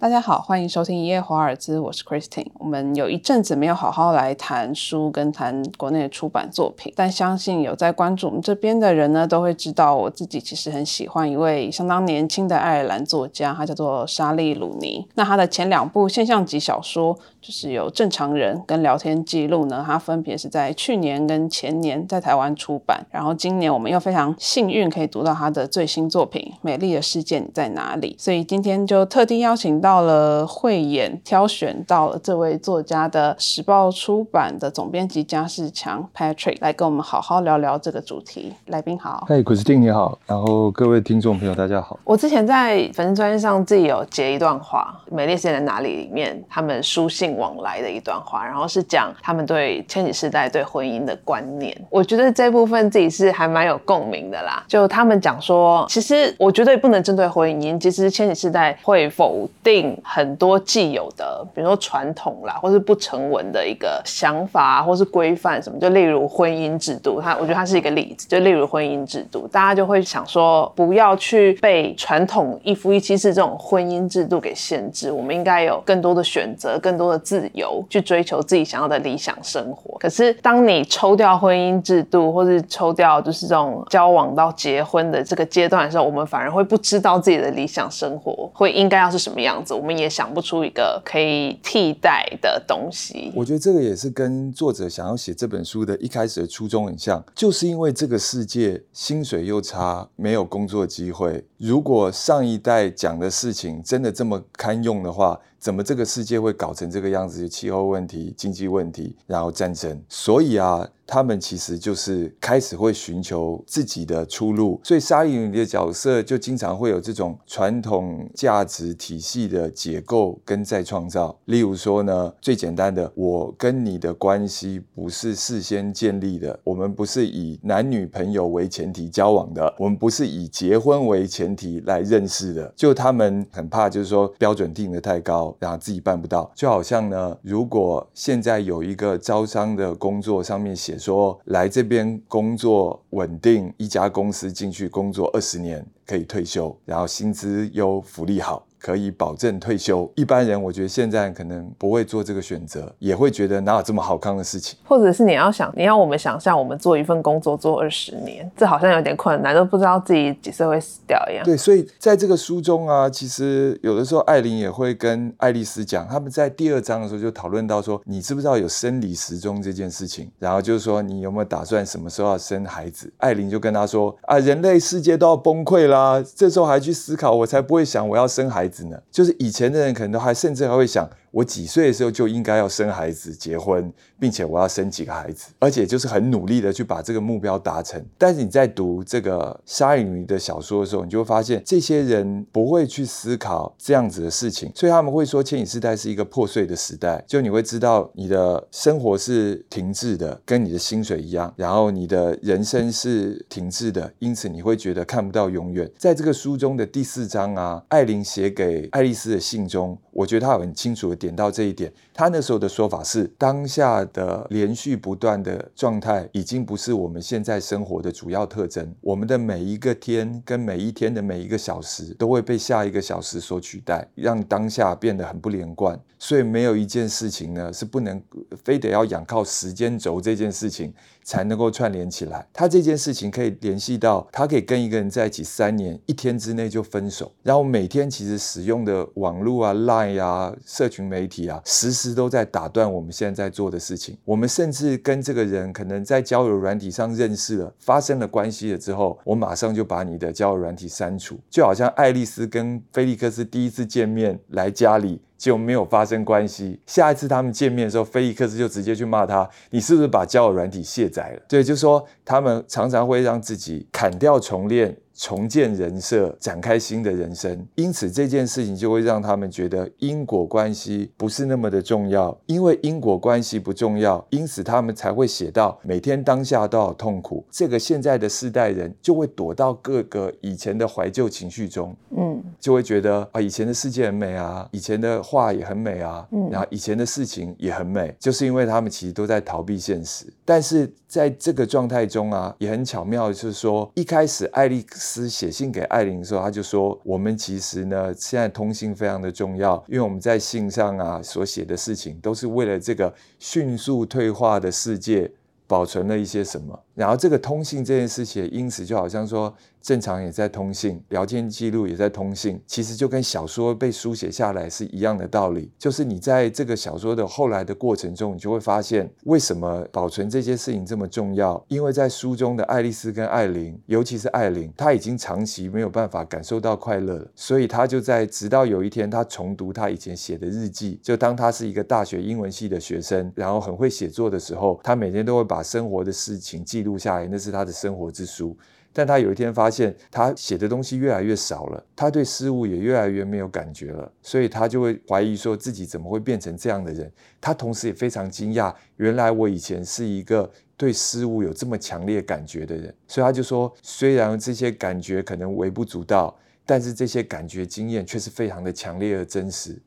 大家好，欢迎收听一夜华尔兹，我是 Christine。我们有一阵子没有好好来谈书跟谈国内的出版作品，但相信有在关注我们这边的人呢，都会知道我自己其实很喜欢一位相当年轻的爱尔兰作家，他叫做莎莉·鲁尼。那他的前两部现象级小说就是有《正常人》跟《聊天记录》呢，他分别是在去年跟前年在台湾出版，然后今年我们又非常幸运可以读到他的最新作品《美丽的世界你在哪里》，所以今天就特地邀请到。了慧眼挑选到了这位作家的时报出版的总编辑加世强 Patrick 来跟我们好好聊聊这个主题。来宾好，嗨，Christine 你好，然后各位听众朋友大家好。我之前在粉丝专页上自己有截一段话，《美丽世界在哪里》里面他们书信往来的一段话，然后是讲他们对千禧世代对婚姻的观念。我觉得这部分自己是还蛮有共鸣的啦。就他们讲说，其实我绝对不能针对婚姻，其实千禧世代会否定。很多既有的，比如说传统啦，或是不成文的一个想法，或是规范什么，就例如婚姻制度，它我觉得它是一个例子。就例如婚姻制度，大家就会想说，不要去被传统一夫一妻制这种婚姻制度给限制，我们应该有更多的选择，更多的自由，去追求自己想要的理想生活。可是，当你抽掉婚姻制度，或是抽掉就是这种交往到结婚的这个阶段的时候，我们反而会不知道自己的理想生活会应该要是什么样子。我们也想不出一个可以替代的东西。我觉得这个也是跟作者想要写这本书的一开始的初衷很像，就是因为这个世界薪水又差，没有工作机会。如果上一代讲的事情真的这么堪用的话，怎么这个世界会搞成这个样子？气候问题、经济问题，然后战争。所以啊。他们其实就是开始会寻求自己的出路，所以沙莉女的角色就经常会有这种传统价值体系的解构跟再创造。例如说呢，最简单的，我跟你的关系不是事先建立的，我们不是以男女朋友为前提交往的，我们不是以结婚为前提来认识的。就他们很怕，就是说标准定的太高，然后自己办不到。就好像呢，如果现在有一个招商的工作，上面写。说来这边工作稳定，一家公司进去工作二十年可以退休，然后薪资优，福利好。可以保证退休，一般人我觉得现在可能不会做这个选择，也会觉得哪有这么好康的事情？或者是你要想，你要我们想象我们做一份工作做二十年，这好像有点困难，都不知道自己几岁会死掉一样。对，所以在这个书中啊，其实有的时候艾琳也会跟爱丽丝讲，他们在第二章的时候就讨论到说，你知不知道有生理时钟这件事情？然后就是说，你有没有打算什么时候要生孩子？艾琳就跟他说啊，人类世界都要崩溃啦，这时候还去思考，我才不会想我要生孩子。子呢，就是以前的人可能都还甚至还会想。我几岁的时候就应该要生孩子、结婚，并且我要生几个孩子，而且就是很努力的去把这个目标达成。但是你在读这个沙莉女的小说的时候，你就会发现这些人不会去思考这样子的事情，所以他们会说千禧世代是一个破碎的时代。就你会知道你的生活是停滞的，跟你的薪水一样，然后你的人生是停滞的，因此你会觉得看不到永远。在这个书中的第四章啊，艾琳写给爱丽丝的信中，我觉得他很清楚。点到这一点，他那时候的说法是：当下的连续不断的状态已经不是我们现在生活的主要特征。我们的每一个天跟每一天的每一个小时都会被下一个小时所取代，让当下变得很不连贯。所以没有一件事情呢是不能非得要仰靠时间轴这件事情。才能够串联起来。他这件事情可以联系到，他可以跟一个人在一起三年，一天之内就分手。然后每天其实使用的网络啊、Line 啊、社群媒体啊，时时都在打断我们现在在做的事情。我们甚至跟这个人可能在交友软体上认识了，发生了关系了之后，我马上就把你的交友软体删除。就好像爱丽丝跟菲利克斯第一次见面来家里。就没有发生关系。下一次他们见面的时候，菲利克斯就直接去骂他：“你是不是把交友软体卸载了？”对，就说他们常常会让自己砍掉重练。重建人设，展开新的人生，因此这件事情就会让他们觉得因果关系不是那么的重要。因为因果关系不重要，因此他们才会写到每天当下都好痛苦。这个现在的世代人就会躲到各个以前的怀旧情绪中，嗯，就会觉得啊，以前的世界很美啊，以前的画也很美啊，嗯，然后以前的事情也很美，就是因为他们其实都在逃避现实。但是在这个状态中啊，也很巧妙，就是说一开始爱丽丝。斯写信给艾琳的时候，他就说：“我们其实呢，现在通信非常的重要，因为我们在信上啊所写的事情，都是为了这个迅速退化的世界保存了一些什么。然后这个通信这件事情，因此就好像说。”正常也在通信，聊天记录也在通信，其实就跟小说被书写下来是一样的道理。就是你在这个小说的后来的过程中，你就会发现为什么保存这些事情这么重要。因为在书中的爱丽丝跟艾琳，尤其是艾琳，她已经长期没有办法感受到快乐，所以她就在直到有一天，她重读她以前写的日记，就当她是一个大学英文系的学生，然后很会写作的时候，她每天都会把生活的事情记录下来，那是她的生活之书。但他有一天发现，他写的东西越来越少了，他对事物也越来越没有感觉了，所以他就会怀疑说自己怎么会变成这样的人。他同时也非常惊讶，原来我以前是一个对事物有这么强烈感觉的人。所以他就说，虽然这些感觉可能微不足道，但是这些感觉经验却是非常的强烈而真实。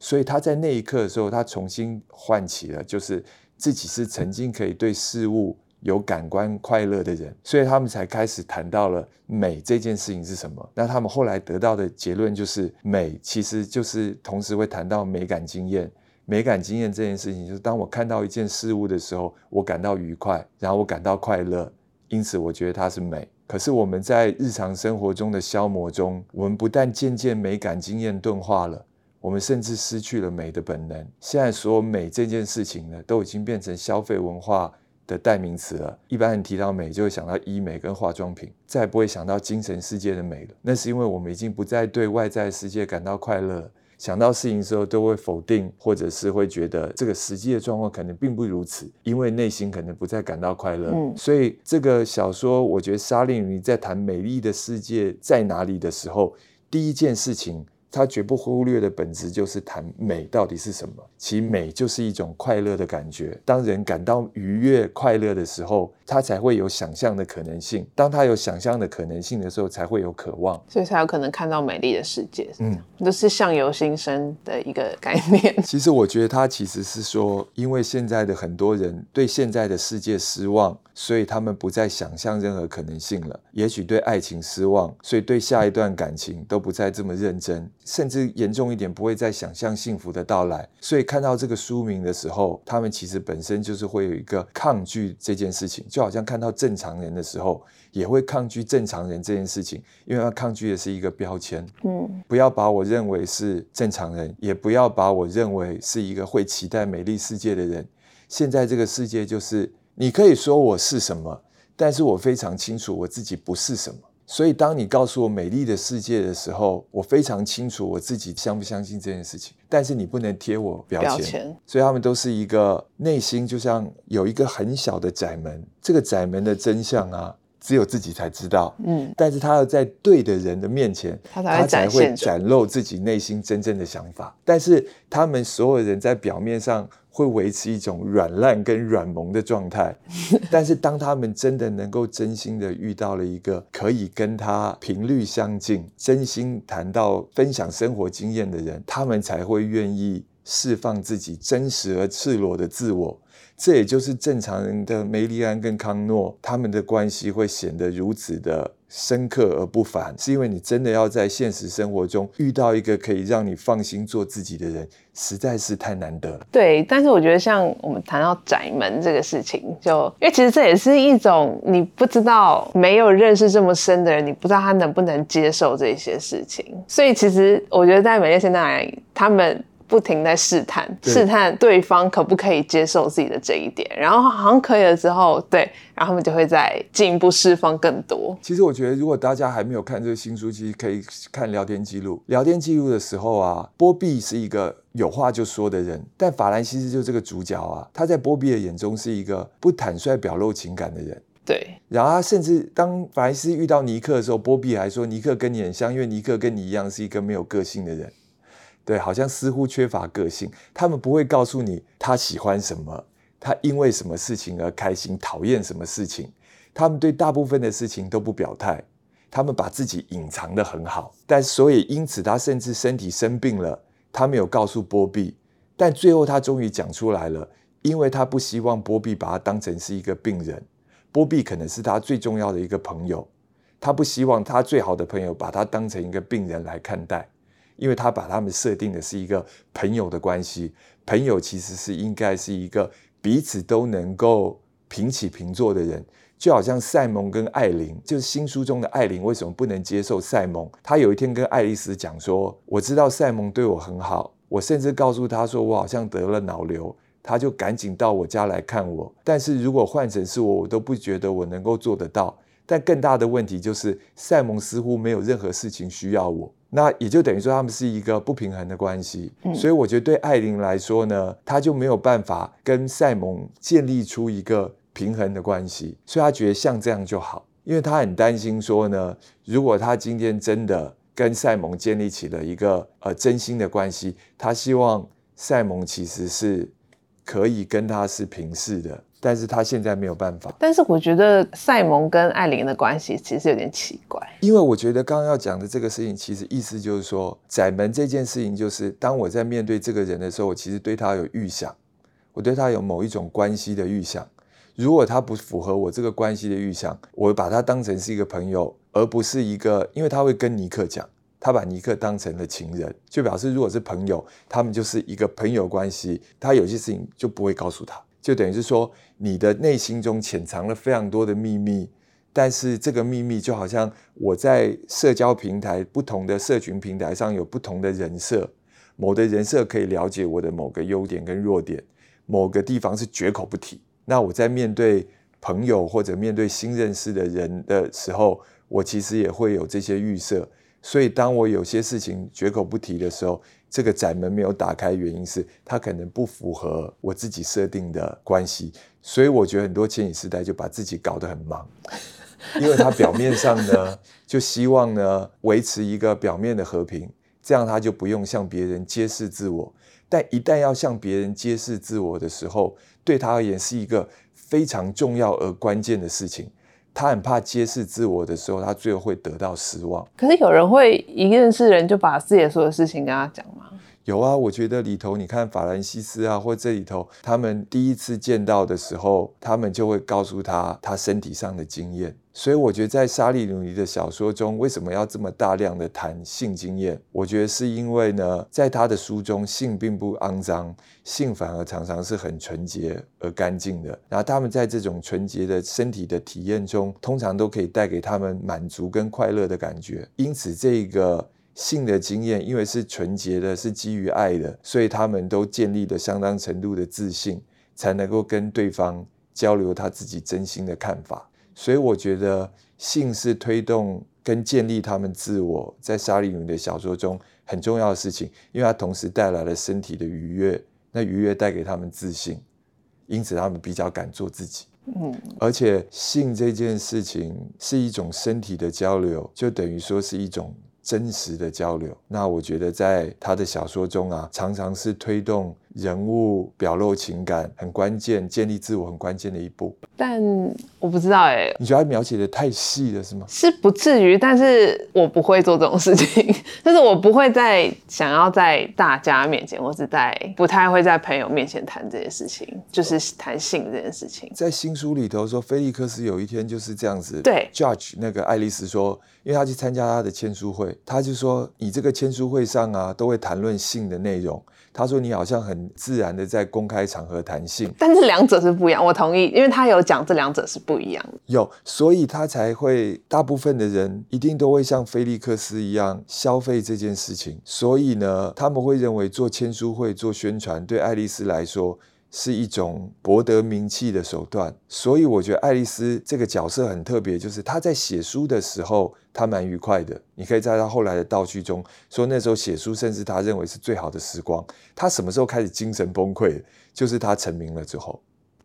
所以他在那一刻的时候，他重新唤起了，就是自己是曾经可以对事物。有感官快乐的人，所以他们才开始谈到了美这件事情是什么。那他们后来得到的结论就是，美其实就是同时会谈到美感经验。美感经验这件事情，就是当我看到一件事物的时候，我感到愉快，然后我感到快乐，因此我觉得它是美。可是我们在日常生活中的消磨中，我们不但渐渐美感经验钝化了，我们甚至失去了美的本能。现在所有美这件事情呢，都已经变成消费文化。的代名词了。一般人提到美，就会想到医美跟化妆品，再也不会想到精神世界的美了。那是因为我们已经不再对外在世界感到快乐，想到事情的时候都会否定，或者是会觉得这个实际的状况可能并不如此，因为内心可能不再感到快乐。嗯，所以这个小说，我觉得沙令你在谈美丽的世界在哪里的时候，第一件事情。他绝不忽略的本质就是谈美到底是什么。其美就是一种快乐的感觉。当人感到愉悦、快乐的时候，他才会有想象的可能性。当他有想象的可能性的时候，才会有渴望，所以才有可能看到美丽的世界。嗯，都是相由心生的一个概念。其实我觉得他其实是说，因为现在的很多人对现在的世界失望，所以他们不再想象任何可能性了。也许对爱情失望，所以对下一段感情都不再这么认真。甚至严重一点，不会再想象幸福的到来。所以看到这个书名的时候，他们其实本身就是会有一个抗拒这件事情，就好像看到正常人的时候，也会抗拒正常人这件事情，因为他抗拒的是一个标签。嗯，不要把我认为是正常人，也不要把我认为是一个会期待美丽世界的人。现在这个世界就是，你可以说我是什么，但是我非常清楚我自己不是什么。所以，当你告诉我美丽的世界的时候，我非常清楚我自己相不相信这件事情。但是你不能贴我标签。所以他们都是一个内心就像有一个很小的窄门，这个窄门的真相啊，只有自己才知道。嗯。但是他要在对的人的面前，他才会展露自己内心真正的想法。但是他们所有人在表面上。会维持一种软烂跟软萌的状态，但是当他们真的能够真心的遇到了一个可以跟他频率相近、真心谈到分享生活经验的人，他们才会愿意释放自己真实而赤裸的自我。这也就是正常人的梅丽安跟康诺他们的关系会显得如此的深刻而不凡，是因为你真的要在现实生活中遇到一个可以让你放心做自己的人，实在是太难得了。对，但是我觉得像我们谈到窄门这个事情，就因为其实这也是一种你不知道没有认识这么深的人，你不知道他能不能接受这些事情。所以其实我觉得在美丽现在他们。不停在试探，试探对方可不可以接受自己的这一点，然后好像可以了之后，对，然后他们就会再进一步释放更多。其实我觉得，如果大家还没有看这个新书，其实可以看聊天记录。聊天记录的时候啊，波比是一个有话就说的人，但法兰西斯就这个主角啊，他在波比的眼中是一个不坦率表露情感的人。对，然后他甚至当法兰西斯遇到尼克的时候，波比还说尼克跟你很像，因为尼克跟你一样是一个没有个性的人。对，好像似乎缺乏个性。他们不会告诉你他喜欢什么，他因为什么事情而开心，讨厌什么事情。他们对大部分的事情都不表态，他们把自己隐藏的很好。但所以因此，他甚至身体生病了，他没有告诉波比。但最后他终于讲出来了，因为他不希望波比把他当成是一个病人。波比可能是他最重要的一个朋友，他不希望他最好的朋友把他当成一个病人来看待，因为他把他们设定的是一个朋友的关系。朋友其实是应该是一个彼此都能够平起平坐的人，就好像赛蒙跟艾琳，就是新书中的艾琳为什么不能接受赛蒙？他有一天跟爱丽丝讲说：“我知道赛蒙对我很好，我甚至告诉他说我好像得了脑瘤。”他就赶紧到我家来看我，但是如果换成是我，我都不觉得我能够做得到。但更大的问题就是，赛蒙似乎没有任何事情需要我，那也就等于说他们是一个不平衡的关系。所以我觉得对艾琳来说呢，她就没有办法跟赛蒙建立出一个平衡的关系，所以她觉得像这样就好，因为她很担心说呢，如果她今天真的跟赛蒙建立起了一个呃真心的关系，她希望赛蒙其实是。可以跟他是平视的，但是他现在没有办法。但是我觉得赛蒙跟艾琳的关系其实有点奇怪，因为我觉得刚刚要讲的这个事情，其实意思就是说，窄门这件事情，就是当我在面对这个人的时候，我其实对他有预想，我对他有某一种关系的预想。如果他不符合我这个关系的预想，我把他当成是一个朋友，而不是一个，因为他会跟尼克讲。他把尼克当成了情人，就表示如果是朋友，他们就是一个朋友关系。他有些事情就不会告诉他，就等于是说你的内心中潜藏了非常多的秘密，但是这个秘密就好像我在社交平台不同的社群平台上有不同的人设，某的人设可以了解我的某个优点跟弱点，某个地方是绝口不提。那我在面对朋友或者面对新认识的人的时候，我其实也会有这些预设。所以，当我有些事情绝口不提的时候，这个窄门没有打开，原因是它可能不符合我自己设定的关系。所以，我觉得很多千禧世代就把自己搞得很忙，因为他表面上呢，就希望呢维持一个表面的和平，这样他就不用向别人揭示自我。但一旦要向别人揭示自我的时候，对他而言是一个非常重要而关键的事情。他很怕揭示自我的时候，他最后会得到失望。可是有人会一认识人就把自己所有事情跟他讲吗？有啊，我觉得里头你看法兰西斯啊，或这里头他们第一次见到的时候，他们就会告诉他他身体上的经验。所以我觉得在沙利努尼的小说中，为什么要这么大量的谈性经验？我觉得是因为呢，在他的书中，性并不肮脏，性反而常常是很纯洁而干净的。然后他们在这种纯洁的身体的体验中，通常都可以带给他们满足跟快乐的感觉。因此，这个性的经验，因为是纯洁的，是基于爱的，所以他们都建立了相当程度的自信，才能够跟对方交流他自己真心的看法。所以我觉得性是推动跟建立他们自我，在沙利努的小说中很重要的事情，因为它同时带来了身体的愉悦，那愉悦带给他们自信，因此他们比较敢做自己。嗯，而且性这件事情是一种身体的交流，就等于说是一种。真实的交流，那我觉得在他的小说中啊，常常是推动人物表露情感很关键、建立自我很关键的一步。但我不知道哎，你觉得他描写的太细了是吗？是不至于，但是我不会做这种事情，就是我不会在想要在大家面前，或是在不太会在朋友面前谈这些事情，就是谈性这件事情。在新书里头说，菲利克斯有一天就是这样子，对，judge 那个爱丽丝说。因为他去参加他的签书会，他就说：“你这个签书会上啊，都会谈论性的内容。”他说：“你好像很自然的在公开场合谈性。”但是两者是不一样，我同意，因为他有讲这两者是不一样的。有，所以他才会大部分的人一定都会像菲利克斯一样消费这件事情。所以呢，他们会认为做签书会、做宣传，对爱丽丝来说。是一种博得名气的手段，所以我觉得爱丽丝这个角色很特别，就是她在写书的时候，她蛮愉快的。你可以在她后来的道叙中说，那时候写书，甚至她认为是最好的时光。她什么时候开始精神崩溃？就是她成名了之后，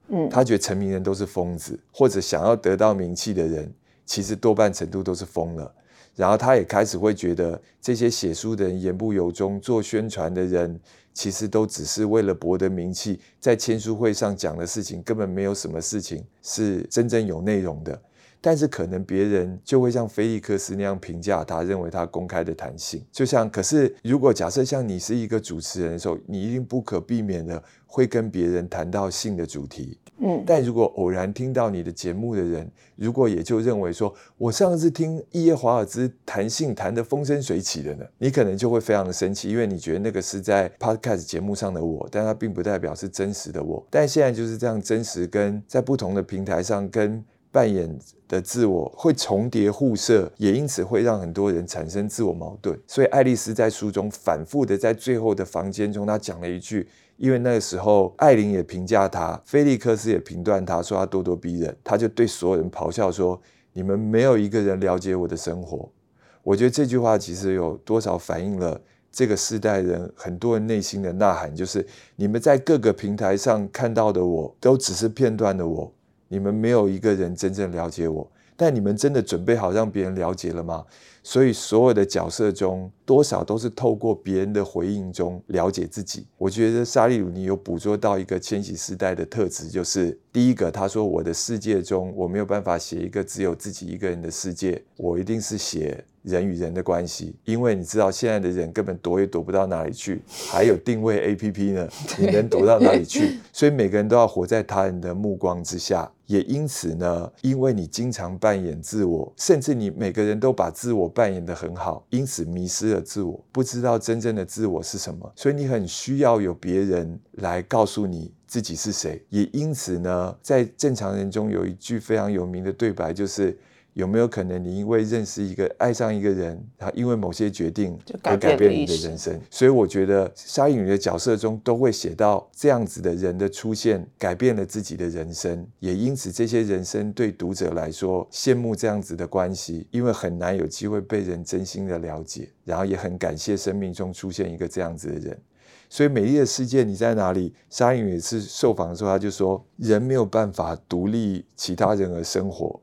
嗯，她觉得成名人都是疯子，或者想要得到名气的人，其实多半程度都是疯了。然后他也开始会觉得，这些写书的人言不由衷，做宣传的人。其实都只是为了博得名气，在签书会上讲的事情根本没有什么事情是真正有内容的。但是可能别人就会像菲利克斯那样评价他，认为他公开的弹性。就像，可是如果假设像你是一个主持人的时候，你一定不可避免的会跟别人谈到性的主题。嗯，但如果偶然听到你的节目的人，如果也就认为说，我上次听伊耶华尔兹谈性谈得风生水起的呢，你可能就会非常的生气，因为你觉得那个是在 podcast 节目上的我，但它并不代表是真实的我。但现在就是这样，真实跟在不同的平台上跟扮演的自我会重叠互射，也因此会让很多人产生自我矛盾。所以爱丽丝在书中反复的在最后的房间中，她讲了一句。因为那个时候，艾琳也评价他，菲利克斯也评断他说他咄咄逼人，他就对所有人咆哮说：“你们没有一个人了解我的生活。”我觉得这句话其实有多少反映了这个世代人很多人内心的呐喊，就是你们在各个平台上看到的我都只是片段的我，你们没有一个人真正了解我。但你们真的准备好让别人了解了吗？所以所有的角色中，多少都是透过别人的回应中了解自己。我觉得沙利鲁尼有捕捉到一个千禧时代的特质，就是第一个，他说我的世界中我没有办法写一个只有自己一个人的世界，我一定是写人与人的关系。因为你知道现在的人根本躲也躲不到哪里去，还有定位 A P P 呢，你能躲到哪里去？所以每个人都要活在他人的目光之下。也因此呢，因为你经常扮演自我，甚至你每个人都把自我扮演得很好，因此迷失了自我，不知道真正的自我是什么。所以你很需要有别人来告诉你自己是谁。也因此呢，在正常人中有一句非常有名的对白，就是。有没有可能你因为认识一个、爱上一个人，他因为某些决定而改变你的人生？所以我觉得沙影女的角色中都会写到这样子的人的出现，改变了自己的人生，也因此这些人生对读者来说羡慕这样子的关系，因为很难有机会被人真心的了解，然后也很感谢生命中出现一个这样子的人。所以美丽的世界你在哪里？沙影女是受访的时候，他就说：人没有办法独立其他人而生活。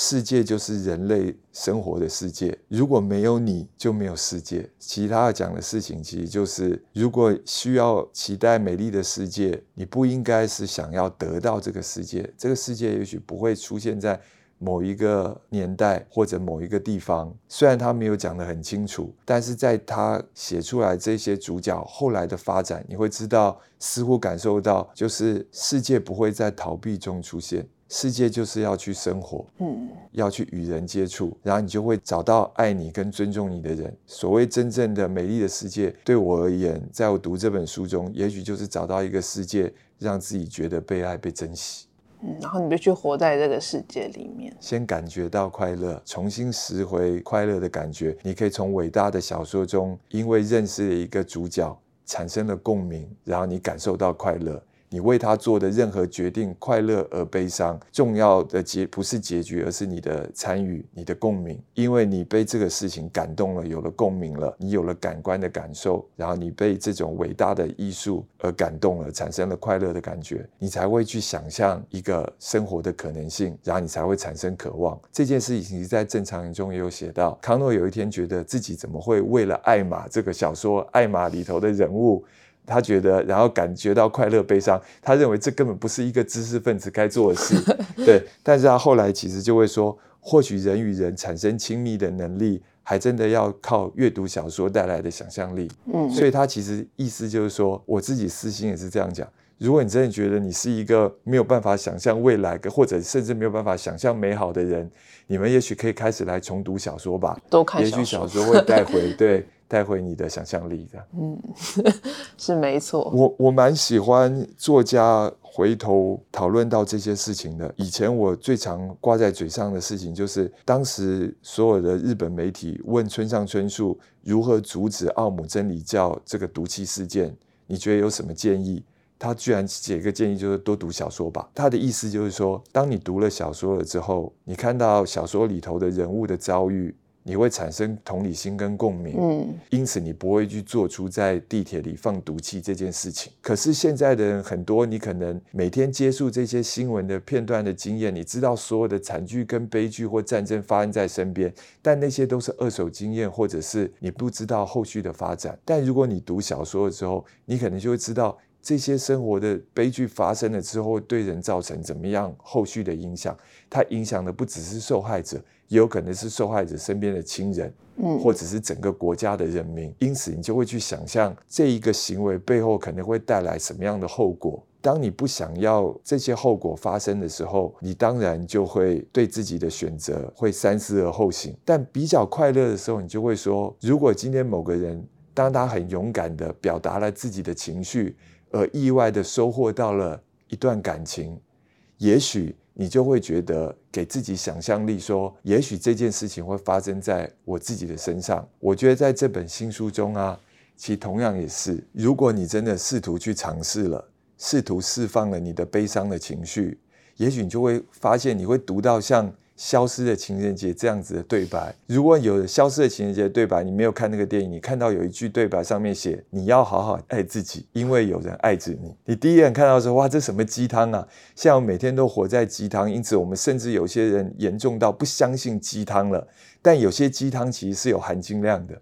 世界就是人类生活的世界，如果没有你就没有世界。其他讲的事情其实就是，如果需要期待美丽的世界，你不应该是想要得到这个世界。这个世界也许不会出现在某一个年代或者某一个地方。虽然他没有讲得很清楚，但是在他写出来这些主角后来的发展，你会知道，似乎感受到，就是世界不会在逃避中出现。世界就是要去生活，嗯，要去与人接触，然后你就会找到爱你跟尊重你的人。所谓真正的美丽的世界，对我而言，在我读这本书中，也许就是找到一个世界，让自己觉得被爱、被珍惜。嗯，然后你就去活在这个世界里面，先感觉到快乐，重新拾回快乐的感觉。你可以从伟大的小说中，因为认识了一个主角，产生了共鸣，然后你感受到快乐。你为他做的任何决定，快乐而悲伤，重要的结不是结局，而是你的参与，你的共鸣。因为你被这个事情感动了，有了共鸣了，你有了感官的感受，然后你被这种伟大的艺术而感动了，产生了快乐的感觉，你才会去想象一个生活的可能性，然后你才会产生渴望。这件事情在正常人中也有写到，康诺有一天觉得自己怎么会为了艾玛这个小说，艾玛里头的人物。他觉得，然后感觉到快乐、悲伤，他认为这根本不是一个知识分子该做的事。对，但是他后来其实就会说，或许人与人产生亲密的能力，还真的要靠阅读小说带来的想象力。嗯，所以他其实意思就是说，我自己私心也是这样讲。如果你真的觉得你是一个没有办法想象未来，或者甚至没有办法想象美好的人，你们也许可以开始来重读小说吧。多看也许小说会带回 对。带回你的想象力的，嗯，是没错。我我蛮喜欢作家回头讨论到这些事情的。以前我最常挂在嘴上的事情，就是当时所有的日本媒体问村上春树如何阻止奥姆真理教这个毒气事件，你觉得有什么建议？他居然写一个建议，就是多读小说吧。他的意思就是说，当你读了小说了之后，你看到小说里头的人物的遭遇。你会产生同理心跟共鸣，嗯，因此你不会去做出在地铁里放毒气这件事情。可是现在的人很多，你可能每天接触这些新闻的片段的经验，你知道所有的惨剧跟悲剧或战争发生在身边，但那些都是二手经验，或者是你不知道后续的发展。但如果你读小说的时候，你可能就会知道。这些生活的悲剧发生了之后，对人造成怎么样后续的影响？它影响的不只是受害者，也有可能是受害者身边的亲人，嗯或者是整个国家的人民。因此，你就会去想象这一个行为背后可能会带来什么样的后果。当你不想要这些后果发生的时候，你当然就会对自己的选择会三思而后行。但比较快乐的时候，你就会说：如果今天某个人当他很勇敢地表达了自己的情绪，而意外的收获到了一段感情，也许你就会觉得给自己想象力说，也许这件事情会发生在我自己的身上。我觉得在这本新书中啊，其实同样也是，如果你真的试图去尝试了，试图释放了你的悲伤的情绪，也许你就会发现，你会读到像。消失的情人节这样子的对白，如果有消失的情人节的对白，你没有看那个电影，你看到有一句对白上面写“你要好好爱自己，因为有人爱着你”，你第一眼看到说哇，这什么鸡汤啊！像我每天都活在鸡汤，因此我们甚至有些人严重到不相信鸡汤了。但有些鸡汤其实是有含金量的，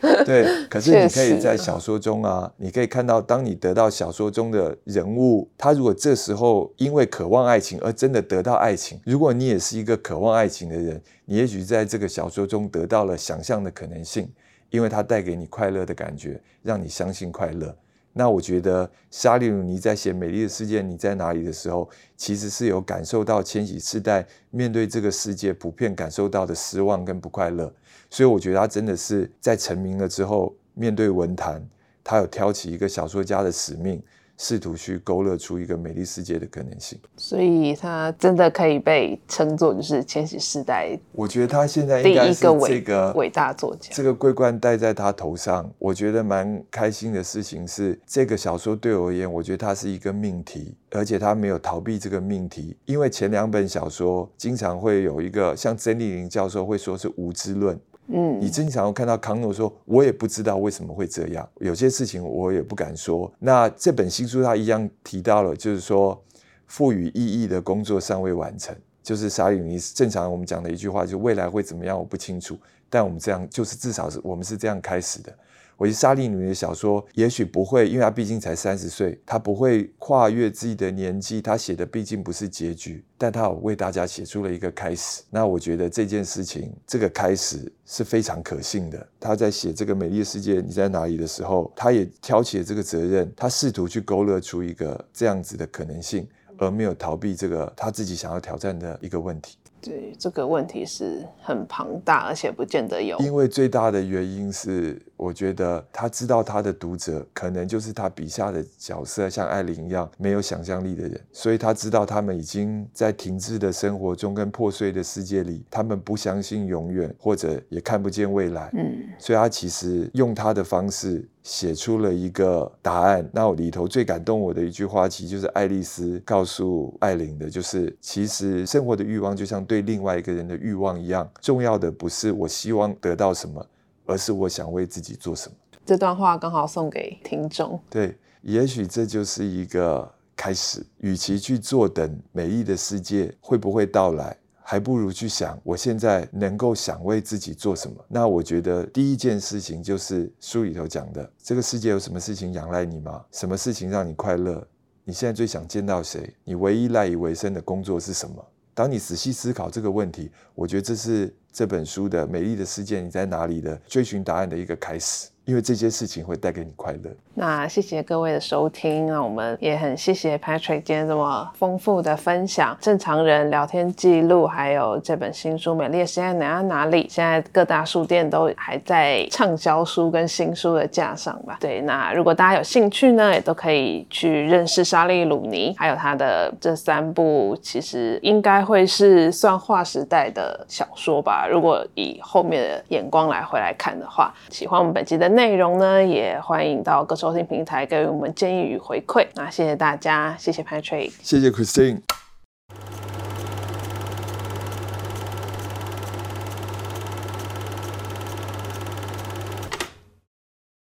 对。可是你可以在小说中啊，你可以看到，当你得到小说中的人物，他如果这时候因为渴望爱情而真的得到爱情，如果你也是一个渴望爱情的人，你也许在这个小说中得到了想象的可能性，因为它带给你快乐的感觉，让你相信快乐。那我觉得沙利鲁尼在写《美丽的世界你在哪里》的时候，其实是有感受到千禧世代面对这个世界普遍感受到的失望跟不快乐，所以我觉得他真的是在成名了之后，面对文坛，他有挑起一个小说家的使命。试图去勾勒出一个美丽世界的可能性，所以他真的可以被称作就是千禧世代。我觉得他现在应该是这个伟大作家，这个桂冠戴在他头上，我觉得蛮开心的事情是，这个小说对我而言，我觉得它是一个命题，而且他没有逃避这个命题，因为前两本小说经常会有一个像曾丽玲教授会说是无知论。嗯，你经常看到康诺说：“我也不知道为什么会这样，有些事情我也不敢说。”那这本新书他一样提到了，就是说赋予意义的工作尚未完成，就是沙里尼正常我们讲的一句话，就未来会怎么样我不清楚，但我们这样就是至少是我们是这样开始的。我觉得沙利女的小说也许不会，因为她毕竟才三十岁，她不会跨越自己的年纪。她写的毕竟不是结局，但她为大家写出了一个开始。那我觉得这件事情，这个开始是非常可信的。她在写这个美丽的世界你在哪里的时候，她也挑起了这个责任，她试图去勾勒出一个这样子的可能性，而没有逃避这个她自己想要挑战的一个问题。对这个问题是很庞大，而且不见得有。因为最大的原因是，我觉得他知道他的读者可能就是他笔下的角色，像艾琳一样没有想象力的人，所以他知道他们已经在停滞的生活中跟破碎的世界里，他们不相信永远，或者也看不见未来。嗯，所以他其实用他的方式写出了一个答案。那我里头最感动我的一句话，其实就是爱丽丝告诉艾琳的，就是其实生活的欲望就像。对另外一个人的欲望一样，重要的不是我希望得到什么，而是我想为自己做什么。这段话刚好送给听众。对，也许这就是一个开始。与其去坐等美丽的世界会不会到来，还不如去想我现在能够想为自己做什么。那我觉得第一件事情就是书里头讲的：这个世界有什么事情仰赖你吗？什么事情让你快乐？你现在最想见到谁？你唯一赖以为生的工作是什么？当你仔细思考这个问题，我觉得这是这本书的美丽的世界你在哪里的追寻答案的一个开始，因为这些事情会带给你快乐。那谢谢各位的收听，那我们也很谢谢 Patrick 今天这么丰富的分享，正常人聊天记录，还有这本新书《美丽的世界哪哪里》，现在各大书店都还在畅销书跟新书的架上吧。对，那如果大家有兴趣呢，也都可以去认识莎莉鲁尼，还有他的这三部，其实应该会是算划时代的小说吧。如果以后面的眼光来回来看的话，喜欢我们本期的内容呢也欢迎到各收听平台给予我们建议与回馈。那谢谢大家谢谢 patrick 谢谢 christine